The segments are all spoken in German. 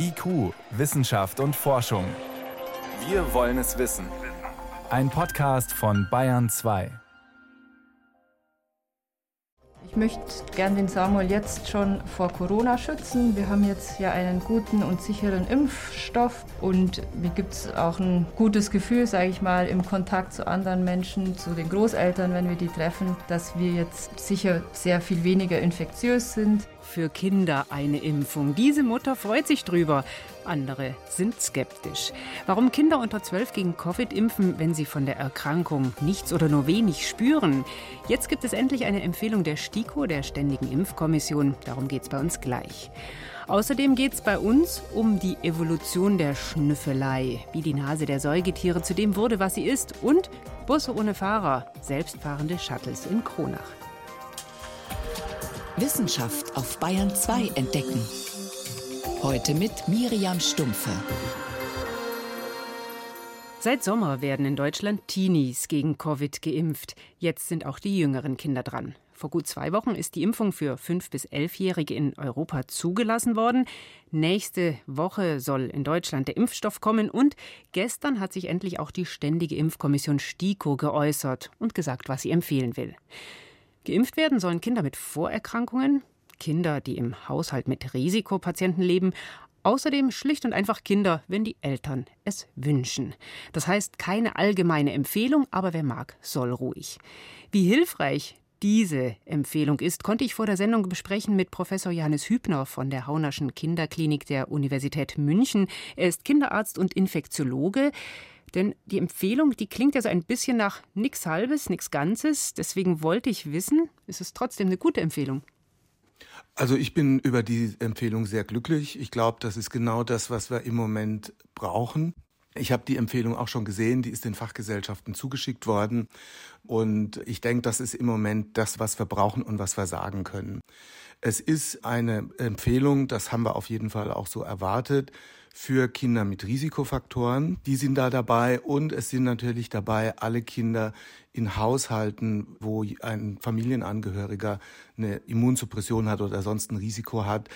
IQ, Wissenschaft und Forschung. Wir wollen es wissen. Ein Podcast von Bayern 2. Ich möchte gern den Samuel jetzt schon vor Corona schützen. Wir haben jetzt ja einen guten und sicheren Impfstoff und mir gibt es auch ein gutes Gefühl, sage ich mal, im Kontakt zu anderen Menschen, zu den Großeltern, wenn wir die treffen, dass wir jetzt sicher sehr viel weniger infektiös sind für Kinder eine Impfung. Diese Mutter freut sich drüber. Andere sind skeptisch. Warum Kinder unter 12 gegen Covid impfen, wenn sie von der Erkrankung nichts oder nur wenig spüren? Jetzt gibt es endlich eine Empfehlung der STIKO, der Ständigen Impfkommission. Darum geht es bei uns gleich. Außerdem geht es bei uns um die Evolution der Schnüffelei, wie die Nase der Säugetiere zu dem wurde, was sie ist, und Busse ohne Fahrer, selbstfahrende Shuttles in Kronach. Wissenschaft auf Bayern 2 entdecken. Heute mit Miriam Stumpfe. Seit Sommer werden in Deutschland Teenies gegen Covid geimpft. Jetzt sind auch die jüngeren Kinder dran. Vor gut zwei Wochen ist die Impfung für 5- bis 11-Jährige in Europa zugelassen worden. Nächste Woche soll in Deutschland der Impfstoff kommen und gestern hat sich endlich auch die Ständige Impfkommission STIKO geäußert und gesagt, was sie empfehlen will. Geimpft werden sollen Kinder mit Vorerkrankungen, Kinder, die im Haushalt mit Risikopatienten leben, Außerdem schlicht und einfach Kinder, wenn die Eltern es wünschen. Das heißt keine allgemeine Empfehlung, aber wer mag, soll ruhig. Wie hilfreich diese Empfehlung ist, konnte ich vor der Sendung besprechen mit Professor Johannes Hübner von der Haunerschen Kinderklinik der Universität München. Er ist Kinderarzt und Infektiologe. Denn die Empfehlung, die klingt ja so ein bisschen nach nichts Halbes, nichts Ganzes. Deswegen wollte ich wissen, ist es trotzdem eine gute Empfehlung? Also ich bin über die Empfehlung sehr glücklich. Ich glaube, das ist genau das, was wir im Moment brauchen. Ich habe die Empfehlung auch schon gesehen, die ist den Fachgesellschaften zugeschickt worden. Und ich denke, das ist im Moment das, was wir brauchen und was wir sagen können. Es ist eine Empfehlung, das haben wir auf jeden Fall auch so erwartet, für Kinder mit Risikofaktoren. Die sind da dabei und es sind natürlich dabei alle Kinder in Haushalten, wo ein Familienangehöriger eine Immunsuppression hat oder sonst ein Risiko hat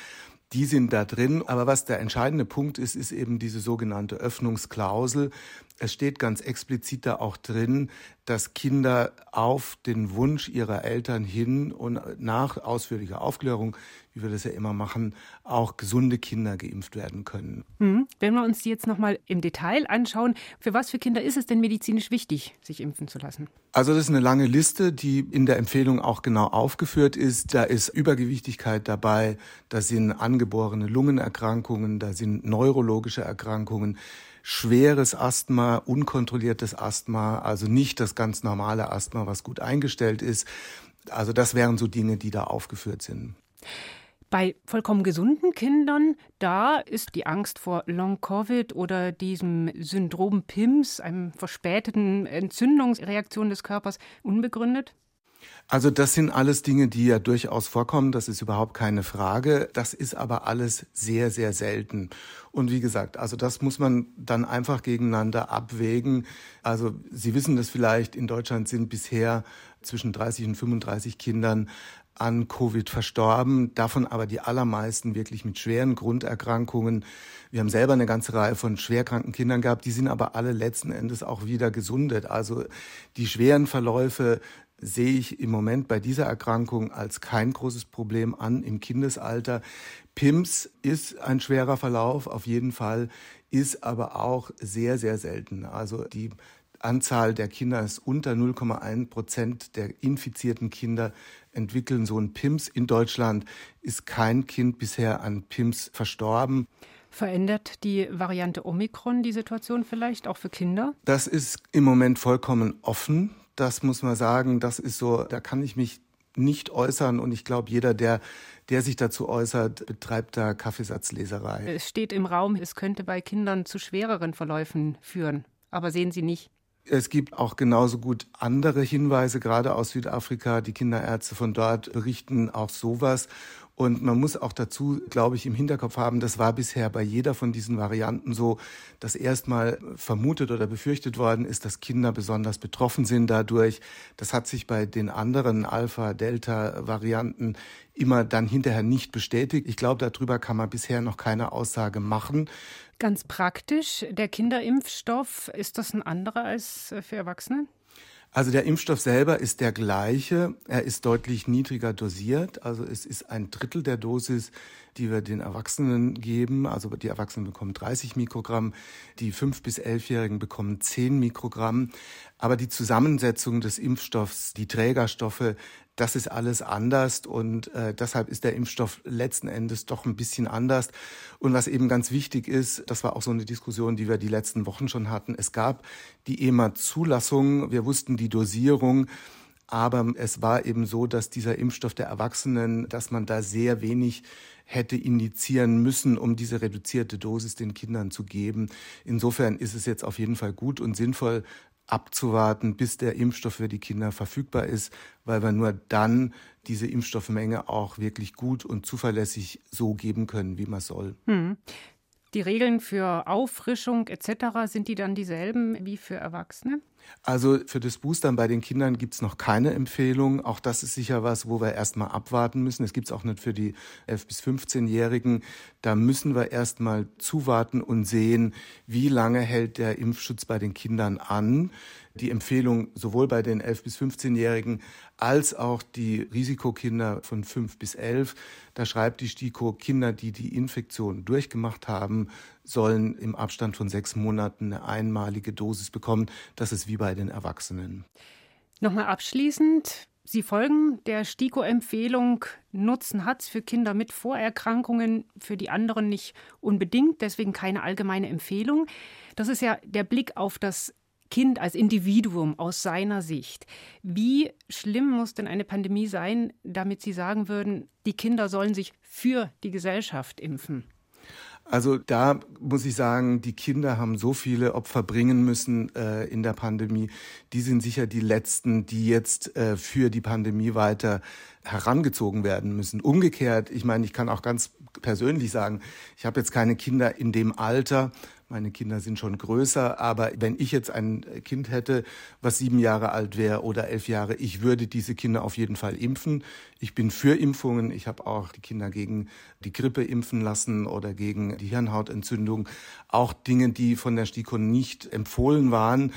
die sind da drin. Aber was der entscheidende Punkt ist, ist eben diese sogenannte Öffnungsklausel. Es steht ganz explizit da auch drin, dass Kinder auf den Wunsch ihrer Eltern hin und nach ausführlicher Aufklärung, wie wir das ja immer machen, auch gesunde Kinder geimpft werden können. Hm. Wenn wir uns die jetzt nochmal im Detail anschauen, für was für Kinder ist es denn medizinisch wichtig, sich impfen zu lassen? Also das ist eine lange Liste, die in der Empfehlung auch genau aufgeführt ist. Da ist Übergewichtigkeit dabei, da sind angeborene Lungenerkrankungen, da sind neurologische Erkrankungen schweres Asthma, unkontrolliertes Asthma, also nicht das ganz normale Asthma, was gut eingestellt ist. Also das wären so Dinge, die da aufgeführt sind. Bei vollkommen gesunden Kindern, da ist die Angst vor Long-Covid oder diesem Syndrom PIMS, einem verspäteten Entzündungsreaktion des Körpers, unbegründet? Also das sind alles Dinge, die ja durchaus vorkommen, das ist überhaupt keine Frage. Das ist aber alles sehr, sehr selten. Und wie gesagt, also das muss man dann einfach gegeneinander abwägen. Also Sie wissen das vielleicht, in Deutschland sind bisher zwischen 30 und 35 Kindern an Covid verstorben, davon aber die allermeisten wirklich mit schweren Grunderkrankungen. Wir haben selber eine ganze Reihe von schwerkranken Kindern gehabt, die sind aber alle letzten Endes auch wieder gesundet. Also die schweren Verläufe sehe ich im Moment bei dieser Erkrankung als kein großes Problem an im Kindesalter. PIMS ist ein schwerer Verlauf, auf jeden Fall, ist aber auch sehr, sehr selten. Also die Anzahl der Kinder ist unter 0,1 Prozent der infizierten Kinder entwickeln so ein PIMS. In Deutschland ist kein Kind bisher an PIMS verstorben. Verändert die Variante Omikron die Situation vielleicht auch für Kinder? Das ist im Moment vollkommen offen. Das muss man sagen, das ist so, da kann ich mich nicht äußern und ich glaube, jeder, der, der sich dazu äußert, betreibt da Kaffeesatzleserei. Es steht im Raum, es könnte bei Kindern zu schwereren Verläufen führen. Aber sehen Sie nicht? Es gibt auch genauso gut andere Hinweise, gerade aus Südafrika. Die Kinderärzte von dort berichten auch sowas. Und man muss auch dazu, glaube ich, im Hinterkopf haben, das war bisher bei jeder von diesen Varianten so, dass erstmal vermutet oder befürchtet worden ist, dass Kinder besonders betroffen sind dadurch. Das hat sich bei den anderen Alpha-Delta-Varianten immer dann hinterher nicht bestätigt. Ich glaube, darüber kann man bisher noch keine Aussage machen. Ganz praktisch, der Kinderimpfstoff, ist das ein anderer als für Erwachsene? Also der Impfstoff selber ist der gleiche. Er ist deutlich niedriger dosiert. Also es ist ein Drittel der Dosis, die wir den Erwachsenen geben. Also die Erwachsenen bekommen 30 Mikrogramm, die 5- bis 11-Jährigen bekommen 10 Mikrogramm. Aber die Zusammensetzung des Impfstoffs, die Trägerstoffe, das ist alles anders und äh, deshalb ist der Impfstoff letzten Endes doch ein bisschen anders. Und was eben ganz wichtig ist, das war auch so eine Diskussion, die wir die letzten Wochen schon hatten. Es gab die EMA-Zulassung, wir wussten die Dosierung. Aber es war eben so, dass dieser Impfstoff der Erwachsenen, dass man da sehr wenig hätte indizieren müssen, um diese reduzierte Dosis den Kindern zu geben. Insofern ist es jetzt auf jeden Fall gut und sinnvoll, abzuwarten, bis der Impfstoff für die Kinder verfügbar ist, weil wir nur dann diese Impfstoffmenge auch wirklich gut und zuverlässig so geben können, wie man soll. Hm. Die Regeln für Auffrischung etc. sind die dann dieselben wie für Erwachsene? Also für das Boostern bei den Kindern gibt es noch keine Empfehlung. Auch das ist sicher was, wo wir erstmal abwarten müssen. Es gibt es auch nicht für die 11- bis 15-Jährigen. Da müssen wir erstmal zuwarten und sehen, wie lange hält der Impfschutz bei den Kindern an die Empfehlung sowohl bei den 11- bis 15-Jährigen als auch die Risikokinder von 5 bis 11. Da schreibt die STIKO, Kinder, die die Infektion durchgemacht haben, sollen im Abstand von sechs Monaten eine einmalige Dosis bekommen. Das ist wie bei den Erwachsenen. Nochmal abschließend. Sie folgen der STIKO-Empfehlung, Nutzen hat es für Kinder mit Vorerkrankungen, für die anderen nicht unbedingt, deswegen keine allgemeine Empfehlung. Das ist ja der Blick auf das Kind als Individuum aus seiner Sicht. Wie schlimm muss denn eine Pandemie sein, damit Sie sagen würden, die Kinder sollen sich für die Gesellschaft impfen? Also da muss ich sagen, die Kinder haben so viele Opfer bringen müssen äh, in der Pandemie. Die sind sicher die letzten, die jetzt äh, für die Pandemie weiter herangezogen werden müssen. Umgekehrt, ich meine, ich kann auch ganz persönlich sagen, ich habe jetzt keine Kinder in dem Alter, meine Kinder sind schon größer, aber wenn ich jetzt ein Kind hätte, was sieben Jahre alt wäre oder elf Jahre, ich würde diese Kinder auf jeden Fall impfen. Ich bin für Impfungen. Ich habe auch die Kinder gegen die Grippe impfen lassen oder gegen die Hirnhautentzündung. Auch Dinge, die von der STIKO nicht empfohlen waren.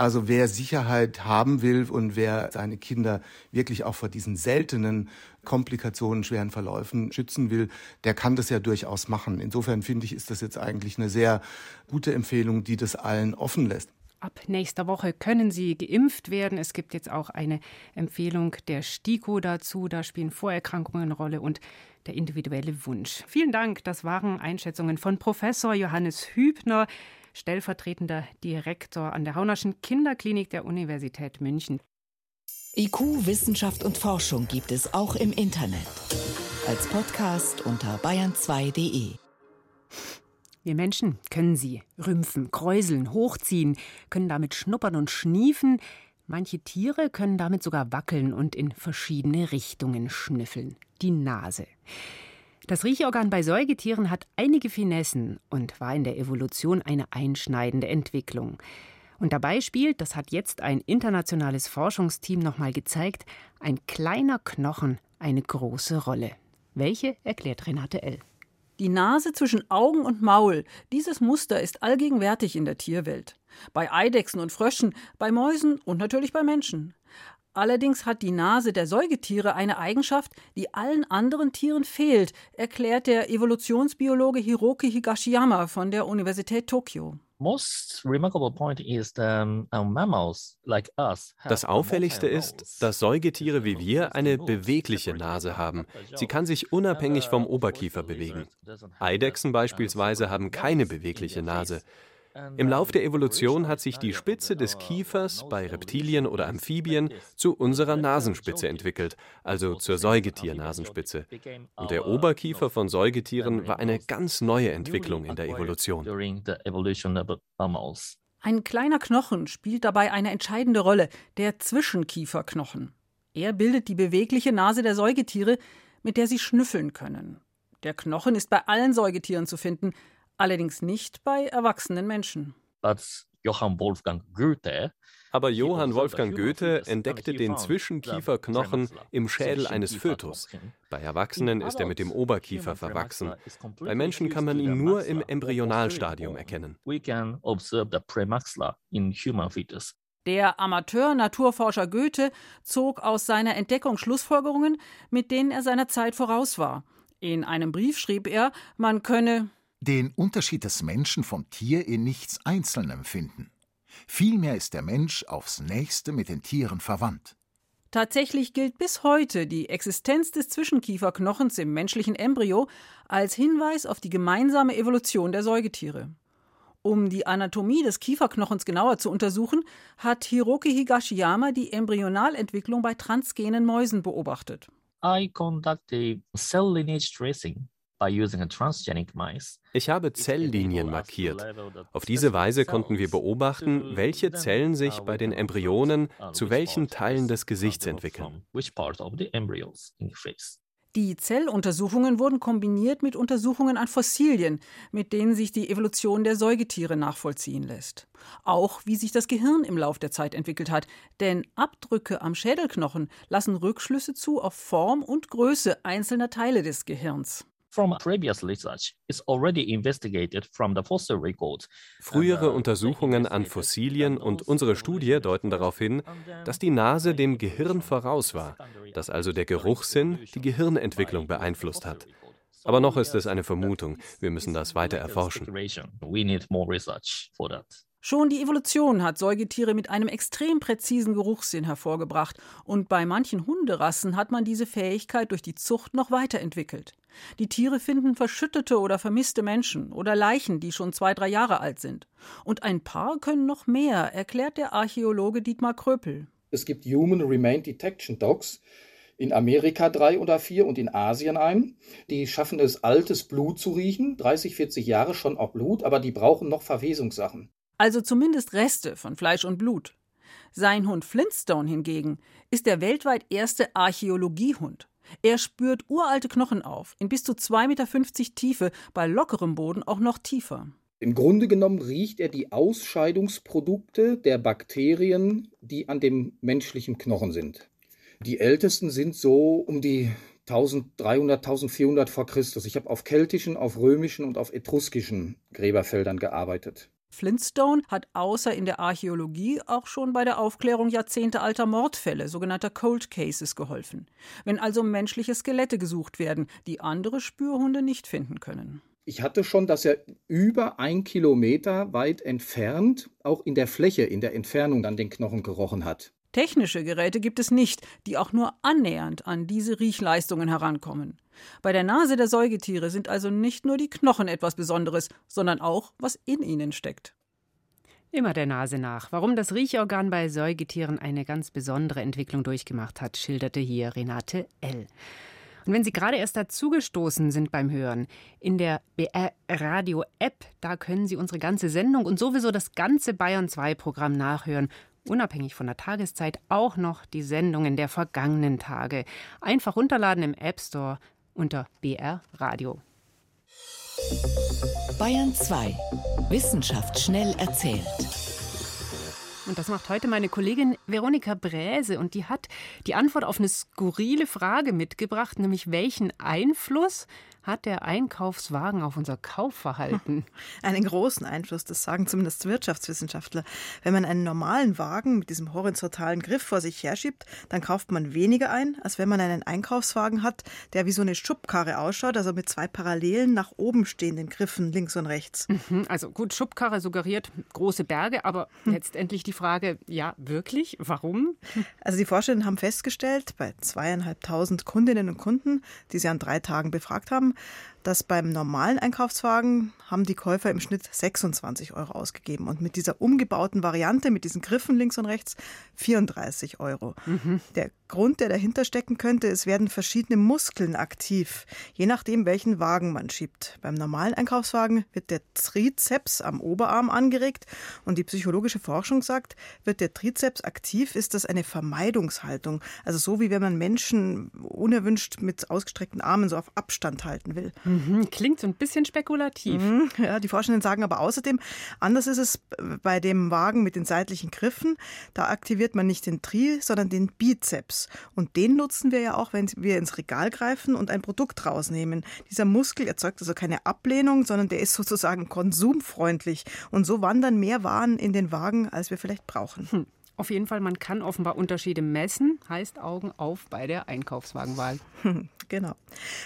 Also wer Sicherheit haben will und wer seine Kinder wirklich auch vor diesen seltenen Komplikationen, schweren Verläufen schützen will, der kann das ja durchaus machen. Insofern finde ich, ist das jetzt eigentlich eine sehr gute Empfehlung, die das allen offen lässt. Ab nächster Woche können Sie geimpft werden. Es gibt jetzt auch eine Empfehlung der STIKO dazu. Da spielen Vorerkrankungen eine Rolle und der individuelle Wunsch. Vielen Dank. Das waren Einschätzungen von Professor Johannes Hübner, stellvertretender Direktor an der Haunerschen Kinderklinik der Universität München. IQ, Wissenschaft und Forschung gibt es auch im Internet. Als Podcast unter bayern2.de. Wir Menschen können sie rümpfen, kräuseln, hochziehen, können damit schnuppern und schniefen. Manche Tiere können damit sogar wackeln und in verschiedene Richtungen schnüffeln. Die Nase. Das Riechorgan bei Säugetieren hat einige Finessen und war in der Evolution eine einschneidende Entwicklung. Und dabei spielt, das hat jetzt ein internationales Forschungsteam nochmal gezeigt, ein kleiner Knochen eine große Rolle. Welche erklärt Renate L. Die Nase zwischen Augen und Maul, dieses Muster ist allgegenwärtig in der Tierwelt. Bei Eidechsen und Fröschen, bei Mäusen und natürlich bei Menschen. Allerdings hat die Nase der Säugetiere eine Eigenschaft, die allen anderen Tieren fehlt, erklärt der Evolutionsbiologe Hiroki Higashiyama von der Universität Tokio. Das Auffälligste ist, dass Säugetiere wie wir eine bewegliche Nase haben. Sie kann sich unabhängig vom Oberkiefer bewegen. Eidechsen beispielsweise haben keine bewegliche Nase. Im Lauf der Evolution hat sich die Spitze des Kiefers bei Reptilien oder Amphibien zu unserer Nasenspitze entwickelt, also zur Säugetier-Nasenspitze. Und der Oberkiefer von Säugetieren war eine ganz neue Entwicklung in der Evolution. Ein kleiner Knochen spielt dabei eine entscheidende Rolle, der Zwischenkieferknochen. Er bildet die bewegliche Nase der Säugetiere, mit der sie schnüffeln können. Der Knochen ist bei allen Säugetieren zu finden, allerdings nicht bei erwachsenen Menschen. Johann Wolfgang Goethe aber Johann Wolfgang Goethe entdeckte den Zwischenkieferknochen im Schädel eines Fötus. Bei Erwachsenen ist er mit dem Oberkiefer verwachsen. Bei Menschen kann man ihn nur im Embryonalstadium erkennen. Der Amateur-Naturforscher Goethe zog aus seiner Entdeckung Schlussfolgerungen, mit denen er seiner Zeit voraus war. In einem Brief schrieb er, man könne den Unterschied des Menschen vom Tier in nichts Einzelnem finden. Vielmehr ist der Mensch aufs nächste mit den Tieren verwandt. Tatsächlich gilt bis heute die Existenz des Zwischenkieferknochens im menschlichen Embryo als Hinweis auf die gemeinsame Evolution der Säugetiere. Um die Anatomie des Kieferknochens genauer zu untersuchen, hat Hiroki Higashiyama die Embryonalentwicklung bei transgenen Mäusen beobachtet. I conduct a cell lineage tracing ich habe Zelllinien markiert. Auf diese Weise konnten wir beobachten, welche Zellen sich bei den Embryonen zu welchen Teilen des Gesichts entwickeln. Die Zelluntersuchungen wurden kombiniert mit Untersuchungen an Fossilien, mit denen sich die Evolution der Säugetiere nachvollziehen lässt. Auch wie sich das Gehirn im Lauf der Zeit entwickelt hat, denn Abdrücke am Schädelknochen lassen Rückschlüsse zu auf Form und Größe einzelner Teile des Gehirns. Frühere Untersuchungen an Fossilien und unsere Studie deuten darauf hin, dass die Nase dem Gehirn voraus war, dass also der Geruchssinn die Gehirnentwicklung beeinflusst hat. Aber noch ist es eine Vermutung. Wir müssen das weiter erforschen. Schon die Evolution hat Säugetiere mit einem extrem präzisen Geruchssinn hervorgebracht, und bei manchen Hunderassen hat man diese Fähigkeit durch die Zucht noch weiterentwickelt. Die Tiere finden verschüttete oder vermisste Menschen oder Leichen, die schon zwei, drei Jahre alt sind. Und ein paar können noch mehr, erklärt der Archäologe Dietmar Kröpel. Es gibt Human Remain Detection Dogs, in Amerika drei oder vier und in Asien ein. Die schaffen es, altes Blut zu riechen, 30, 40 Jahre schon auch Blut, aber die brauchen noch Verwesungssachen also zumindest Reste von Fleisch und Blut. Sein Hund Flintstone hingegen ist der weltweit erste Archäologiehund. Er spürt uralte Knochen auf, in bis zu 2,50 Meter Tiefe, bei lockerem Boden auch noch tiefer. Im Grunde genommen riecht er die Ausscheidungsprodukte der Bakterien, die an dem menschlichen Knochen sind. Die ältesten sind so um die 1300, 1400 vor Christus. Ich habe auf keltischen, auf römischen und auf etruskischen Gräberfeldern gearbeitet. Flintstone hat außer in der Archäologie auch schon bei der Aufklärung jahrzehntealter Mordfälle, sogenannter Cold Cases, geholfen. Wenn also menschliche Skelette gesucht werden, die andere Spürhunde nicht finden können. Ich hatte schon, dass er über ein Kilometer weit entfernt, auch in der Fläche, in der Entfernung dann den Knochen gerochen hat. Technische Geräte gibt es nicht, die auch nur annähernd an diese Riechleistungen herankommen. Bei der Nase der Säugetiere sind also nicht nur die Knochen etwas Besonderes, sondern auch, was in ihnen steckt. Immer der Nase nach. Warum das Riechorgan bei Säugetieren eine ganz besondere Entwicklung durchgemacht hat, schilderte hier Renate L. Und wenn Sie gerade erst dazugestoßen sind beim Hören, in der BR Radio App, da können Sie unsere ganze Sendung und sowieso das ganze Bayern 2 Programm nachhören unabhängig von der Tageszeit auch noch die Sendungen der vergangenen Tage. Einfach runterladen im App Store unter BR Radio. Bayern 2. Wissenschaft schnell erzählt. Und das macht heute meine Kollegin Veronika Bräse. Und die hat die Antwort auf eine skurrile Frage mitgebracht, nämlich welchen Einfluss hat der Einkaufswagen auf unser Kaufverhalten? Einen großen Einfluss, das sagen zumindest Wirtschaftswissenschaftler. Wenn man einen normalen Wagen mit diesem horizontalen Griff vor sich herschiebt, dann kauft man weniger ein, als wenn man einen Einkaufswagen hat, der wie so eine Schubkarre ausschaut, also mit zwei parallelen nach oben stehenden Griffen links und rechts. Mhm, also gut, Schubkarre suggeriert große Berge, aber hm. letztendlich die Frage, ja, wirklich? Warum? Also die Forscherinnen haben festgestellt, bei zweieinhalbtausend Kundinnen und Kunden, die sie an drei Tagen befragt haben, dass beim normalen Einkaufswagen haben die Käufer im Schnitt 26 Euro ausgegeben und mit dieser umgebauten Variante, mit diesen Griffen links und rechts, 34 Euro. Mhm. Der Grund, der dahinter stecken könnte, es werden verschiedene Muskeln aktiv, je nachdem, welchen Wagen man schiebt. Beim normalen Einkaufswagen wird der Trizeps am Oberarm angeregt und die psychologische Forschung sagt, wird der Trizeps aktiv, ist das eine Vermeidungshaltung. Also so wie wenn man Menschen unerwünscht mit ausgestreckten Armen so auf Abstand halten will. Mhm, klingt so ein bisschen spekulativ. Mhm, ja, die Forschenden sagen aber außerdem, anders ist es bei dem Wagen mit den seitlichen Griffen. Da aktiviert man nicht den Tri, sondern den Bizeps. Und den nutzen wir ja auch, wenn wir ins Regal greifen und ein Produkt rausnehmen. Dieser Muskel erzeugt also keine Ablehnung, sondern der ist sozusagen konsumfreundlich. Und so wandern mehr Waren in den Wagen, als wir vielleicht brauchen. Hm. Auf jeden Fall, man kann offenbar Unterschiede messen, heißt Augen auf bei der Einkaufswagenwahl. Genau.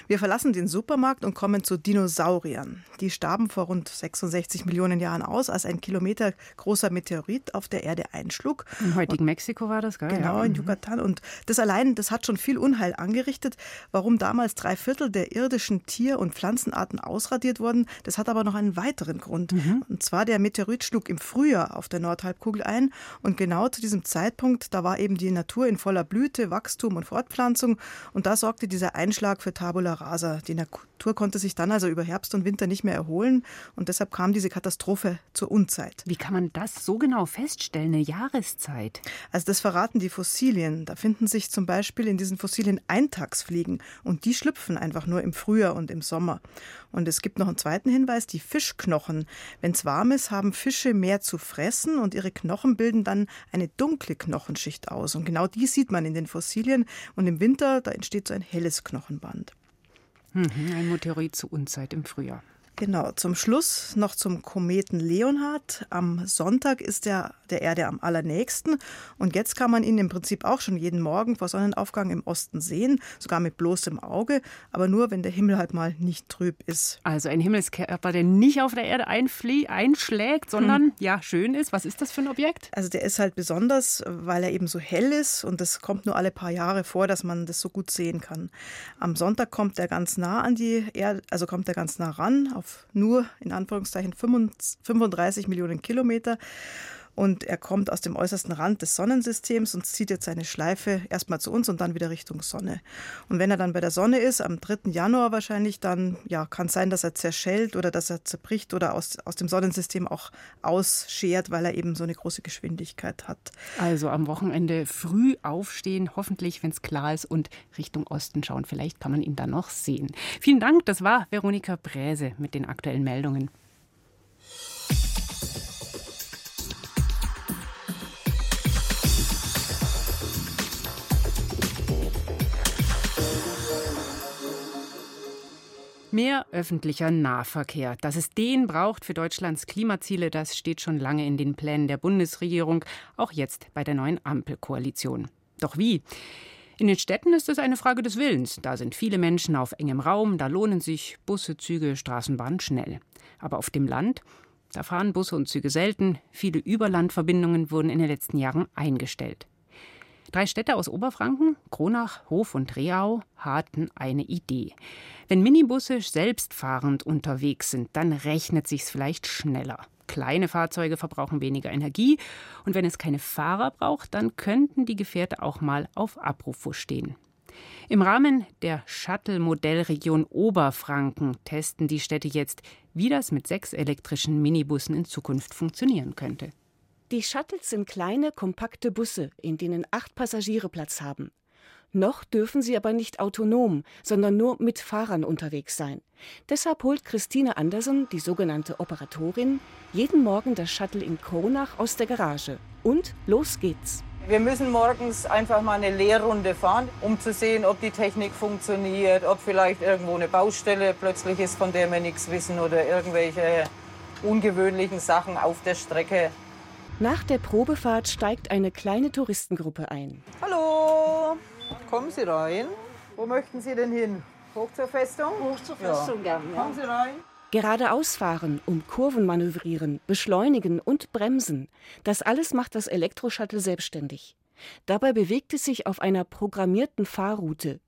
Wir verlassen den Supermarkt und kommen zu Dinosauriern. Die starben vor rund 66 Millionen Jahren aus, als ein Kilometer großer Meteorit auf der Erde einschlug. Im heutigen Mexiko war das, gell? Genau, in mhm. Yucatan. Und das allein, das hat schon viel Unheil angerichtet. Warum damals drei Viertel der irdischen Tier- und Pflanzenarten ausradiert wurden, das hat aber noch einen weiteren Grund. Mhm. Und zwar der Meteorit schlug im Frühjahr auf der Nordhalbkugel ein und genau zu diesem Zeitpunkt, da war eben die Natur in voller Blüte, Wachstum und Fortpflanzung und da sorgte dieser Einschlag Einschlag für Tabula Rasa. Die Natur konnte sich dann also über Herbst und Winter nicht mehr erholen und deshalb kam diese Katastrophe zur Unzeit. Wie kann man das so genau feststellen, eine Jahreszeit? Also das verraten die Fossilien. Da finden sich zum Beispiel in diesen Fossilien Eintagsfliegen und die schlüpfen einfach nur im Frühjahr und im Sommer. Und es gibt noch einen zweiten Hinweis, die Fischknochen. Wenn es warm ist, haben Fische mehr zu fressen und ihre Knochen bilden dann eine dunkle Knochenschicht aus. Und genau die sieht man in den Fossilien. Und im Winter, da entsteht so ein helles Knochen. Knochenband. Mhm, ein Meteorit zur Unzeit im Frühjahr. Genau, zum Schluss noch zum Kometen Leonhard. Am Sonntag ist er der Erde am allernächsten und jetzt kann man ihn im Prinzip auch schon jeden Morgen vor Sonnenaufgang im Osten sehen, sogar mit bloßem Auge, aber nur, wenn der Himmel halt mal nicht trüb ist. Also ein Himmelskörper, der nicht auf der Erde einschlägt, sondern hm. ja schön ist. Was ist das für ein Objekt? Also der ist halt besonders, weil er eben so hell ist und das kommt nur alle paar Jahre vor, dass man das so gut sehen kann. Am Sonntag kommt er ganz nah an die Erde, also kommt er ganz nah ran auf nur in Anführungszeichen 35 Millionen Kilometer. Und er kommt aus dem äußersten Rand des Sonnensystems und zieht jetzt seine Schleife erstmal zu uns und dann wieder Richtung Sonne. Und wenn er dann bei der Sonne ist, am 3. Januar wahrscheinlich, dann ja, kann es sein, dass er zerschellt oder dass er zerbricht oder aus, aus dem Sonnensystem auch ausschert, weil er eben so eine große Geschwindigkeit hat. Also am Wochenende früh aufstehen, hoffentlich, wenn es klar ist, und Richtung Osten schauen. Vielleicht kann man ihn dann noch sehen. Vielen Dank, das war Veronika Bräse mit den aktuellen Meldungen. Mehr öffentlicher Nahverkehr. Dass es den braucht für Deutschlands Klimaziele, das steht schon lange in den Plänen der Bundesregierung, auch jetzt bei der neuen Ampelkoalition. Doch wie? In den Städten ist es eine Frage des Willens. Da sind viele Menschen auf engem Raum, da lohnen sich Busse, Züge, Straßenbahnen schnell. Aber auf dem Land, da fahren Busse und Züge selten. Viele Überlandverbindungen wurden in den letzten Jahren eingestellt. Drei Städte aus Oberfranken, Kronach, Hof und Reau, hatten eine Idee. Wenn Minibusse selbstfahrend unterwegs sind, dann rechnet sich's vielleicht schneller. Kleine Fahrzeuge verbrauchen weniger Energie und wenn es keine Fahrer braucht, dann könnten die Gefährte auch mal auf Abrufo stehen. Im Rahmen der Shuttle-Modellregion Oberfranken testen die Städte jetzt, wie das mit sechs elektrischen Minibussen in Zukunft funktionieren könnte. Die Shuttles sind kleine, kompakte Busse, in denen acht Passagiere Platz haben. Noch dürfen sie aber nicht autonom, sondern nur mit Fahrern unterwegs sein. Deshalb holt Christine Andersen, die sogenannte Operatorin, jeden Morgen das Shuttle in Kronach aus der Garage. Und los geht's. Wir müssen morgens einfach mal eine Lehrrunde fahren, um zu sehen, ob die Technik funktioniert, ob vielleicht irgendwo eine Baustelle plötzlich ist, von der wir nichts wissen oder irgendwelche ungewöhnlichen Sachen auf der Strecke. Nach der Probefahrt steigt eine kleine Touristengruppe ein. Hallo! Kommen Sie rein. Wo möchten Sie denn hin? Hoch zur Festung? Hoch zur Festung, ja. gerne. Ja. Kommen Sie rein. Geradeaus fahren, um Kurven manövrieren, beschleunigen und bremsen. Das alles macht das Elektroshuttle selbstständig. Dabei bewegt es sich auf einer programmierten Fahrroute.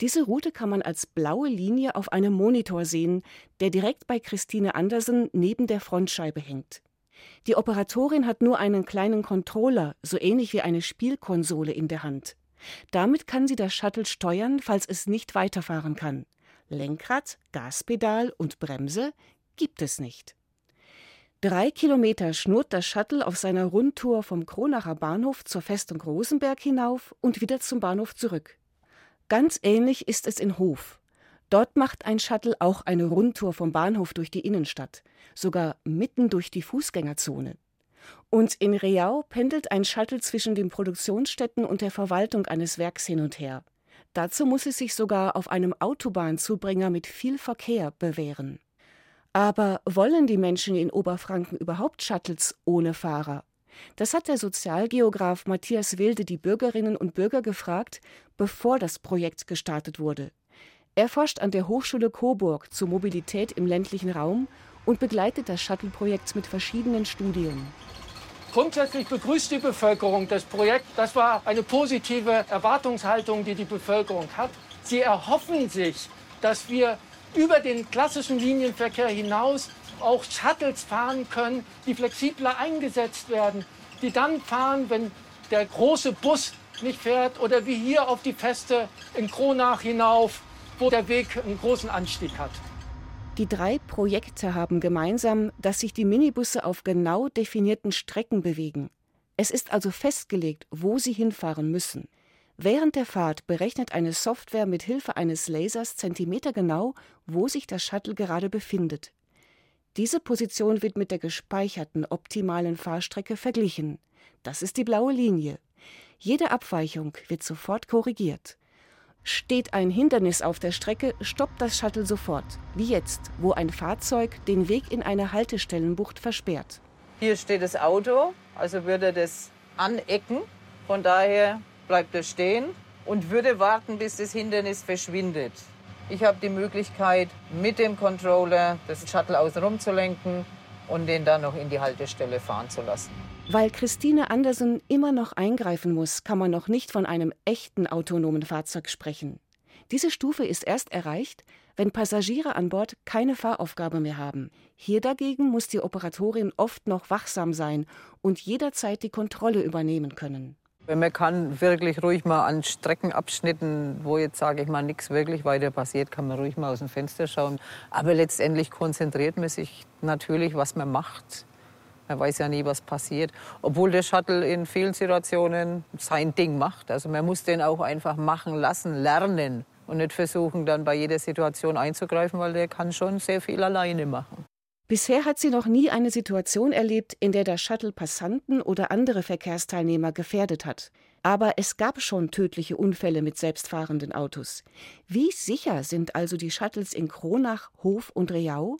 Diese Route kann man als blaue Linie auf einem Monitor sehen, der direkt bei Christine Andersen neben der Frontscheibe hängt. Die Operatorin hat nur einen kleinen Controller, so ähnlich wie eine Spielkonsole in der Hand. Damit kann sie das Shuttle steuern, falls es nicht weiterfahren kann. Lenkrad, Gaspedal und Bremse gibt es nicht. Drei Kilometer schnurrt das Shuttle auf seiner Rundtour vom Kronacher Bahnhof zur Festung Rosenberg hinauf und wieder zum Bahnhof zurück. Ganz ähnlich ist es in Hof. Dort macht ein Shuttle auch eine Rundtour vom Bahnhof durch die Innenstadt, sogar mitten durch die Fußgängerzone. Und in Reau pendelt ein Shuttle zwischen den Produktionsstätten und der Verwaltung eines Werks hin und her. Dazu muss es sich sogar auf einem Autobahnzubringer mit viel Verkehr bewähren. Aber wollen die Menschen in Oberfranken überhaupt Shuttles ohne Fahrer? Das hat der Sozialgeograf Matthias Wilde die Bürgerinnen und Bürger gefragt, bevor das Projekt gestartet wurde. Er forscht an der Hochschule Coburg zur Mobilität im ländlichen Raum und begleitet das Shuttle-Projekt mit verschiedenen Studien. Grundsätzlich begrüßt die Bevölkerung das Projekt. Das war eine positive Erwartungshaltung, die die Bevölkerung hat. Sie erhoffen sich, dass wir über den klassischen Linienverkehr hinaus auch Shuttles fahren können, die flexibler eingesetzt werden, die dann fahren, wenn der große Bus nicht fährt oder wie hier auf die Feste in Kronach hinauf, wo der Weg einen großen Anstieg hat. Die drei Projekte haben gemeinsam, dass sich die Minibusse auf genau definierten Strecken bewegen. Es ist also festgelegt, wo sie hinfahren müssen. Während der Fahrt berechnet eine Software mit Hilfe eines Lasers zentimetergenau, wo sich das Shuttle gerade befindet. Diese Position wird mit der gespeicherten optimalen Fahrstrecke verglichen. Das ist die blaue Linie. Jede Abweichung wird sofort korrigiert. Steht ein Hindernis auf der Strecke, stoppt das Shuttle sofort, wie jetzt, wo ein Fahrzeug den Weg in eine Haltestellenbucht versperrt. Hier steht das Auto, also würde das anecken. Von daher bleibt es stehen und würde warten, bis das Hindernis verschwindet. Ich habe die Möglichkeit, mit dem Controller das Shuttle außenrum zu lenken und den dann noch in die Haltestelle fahren zu lassen. Weil Christine Andersen immer noch eingreifen muss, kann man noch nicht von einem echten autonomen Fahrzeug sprechen. Diese Stufe ist erst erreicht, wenn Passagiere an Bord keine Fahraufgabe mehr haben. Hier dagegen muss die Operatorin oft noch wachsam sein und jederzeit die Kontrolle übernehmen können. Man kann wirklich ruhig mal an Streckenabschnitten, wo jetzt, sage ich mal, nichts wirklich weiter passiert, kann man ruhig mal aus dem Fenster schauen. Aber letztendlich konzentriert man sich natürlich, was man macht. Man weiß ja nie, was passiert. Obwohl der Shuttle in vielen Situationen sein Ding macht. Also man muss den auch einfach machen lassen, lernen und nicht versuchen, dann bei jeder Situation einzugreifen, weil der kann schon sehr viel alleine machen. Bisher hat sie noch nie eine Situation erlebt, in der der Shuttle Passanten oder andere Verkehrsteilnehmer gefährdet hat. Aber es gab schon tödliche Unfälle mit selbstfahrenden Autos. Wie sicher sind also die Shuttles in Kronach, Hof und Reau?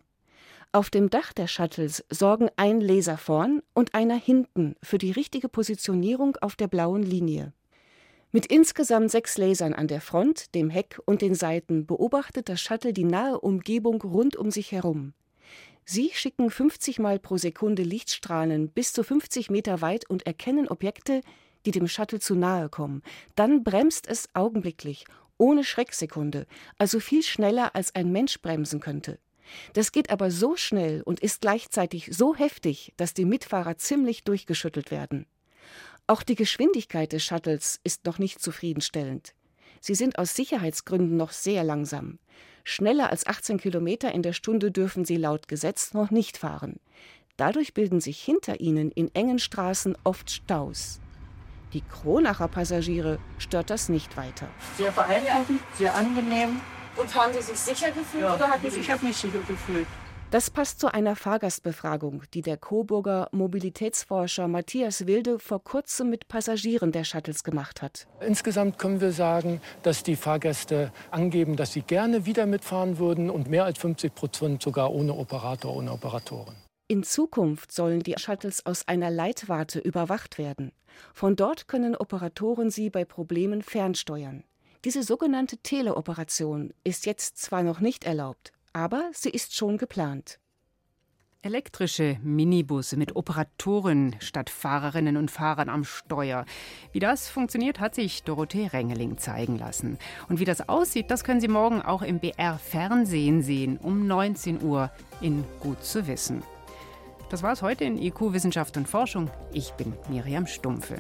Auf dem Dach der Shuttles sorgen ein Laser vorn und einer hinten für die richtige Positionierung auf der blauen Linie. Mit insgesamt sechs Lasern an der Front, dem Heck und den Seiten beobachtet das Shuttle die nahe Umgebung rund um sich herum. Sie schicken 50 Mal pro Sekunde Lichtstrahlen bis zu 50 Meter weit und erkennen Objekte, die dem Shuttle zu nahe kommen. Dann bremst es augenblicklich, ohne Schrecksekunde, also viel schneller als ein Mensch bremsen könnte. Das geht aber so schnell und ist gleichzeitig so heftig, dass die Mitfahrer ziemlich durchgeschüttelt werden. Auch die Geschwindigkeit des Shuttles ist noch nicht zufriedenstellend. Sie sind aus Sicherheitsgründen noch sehr langsam. Schneller als 18 Kilometer in der Stunde dürfen sie laut Gesetz noch nicht fahren. Dadurch bilden sich hinter ihnen in engen Straßen oft Staus. Die Kronacher Passagiere stört das nicht weiter. Sehr beeindruckend, sehr angenehm. Und haben Sie sich sicher gefühlt ja, oder hatten Sie sich habe mich sicher gefühlt? Das passt zu einer Fahrgastbefragung, die der Coburger Mobilitätsforscher Matthias Wilde vor kurzem mit Passagieren der Shuttles gemacht hat. Insgesamt können wir sagen, dass die Fahrgäste angeben, dass sie gerne wieder mitfahren würden und mehr als 50 Prozent sogar ohne Operator, ohne Operatorin. In Zukunft sollen die Shuttles aus einer Leitwarte überwacht werden. Von dort können Operatoren sie bei Problemen fernsteuern. Diese sogenannte Teleoperation ist jetzt zwar noch nicht erlaubt, aber sie ist schon geplant. Elektrische Minibusse mit Operatoren statt Fahrerinnen und Fahrern am Steuer. Wie das funktioniert, hat sich Dorothee Rengeling zeigen lassen. Und wie das aussieht, das können Sie morgen auch im BR Fernsehen sehen, um 19 Uhr in Gut zu wissen. Das war's heute in IQ Wissenschaft und Forschung. Ich bin Miriam Stumpfe.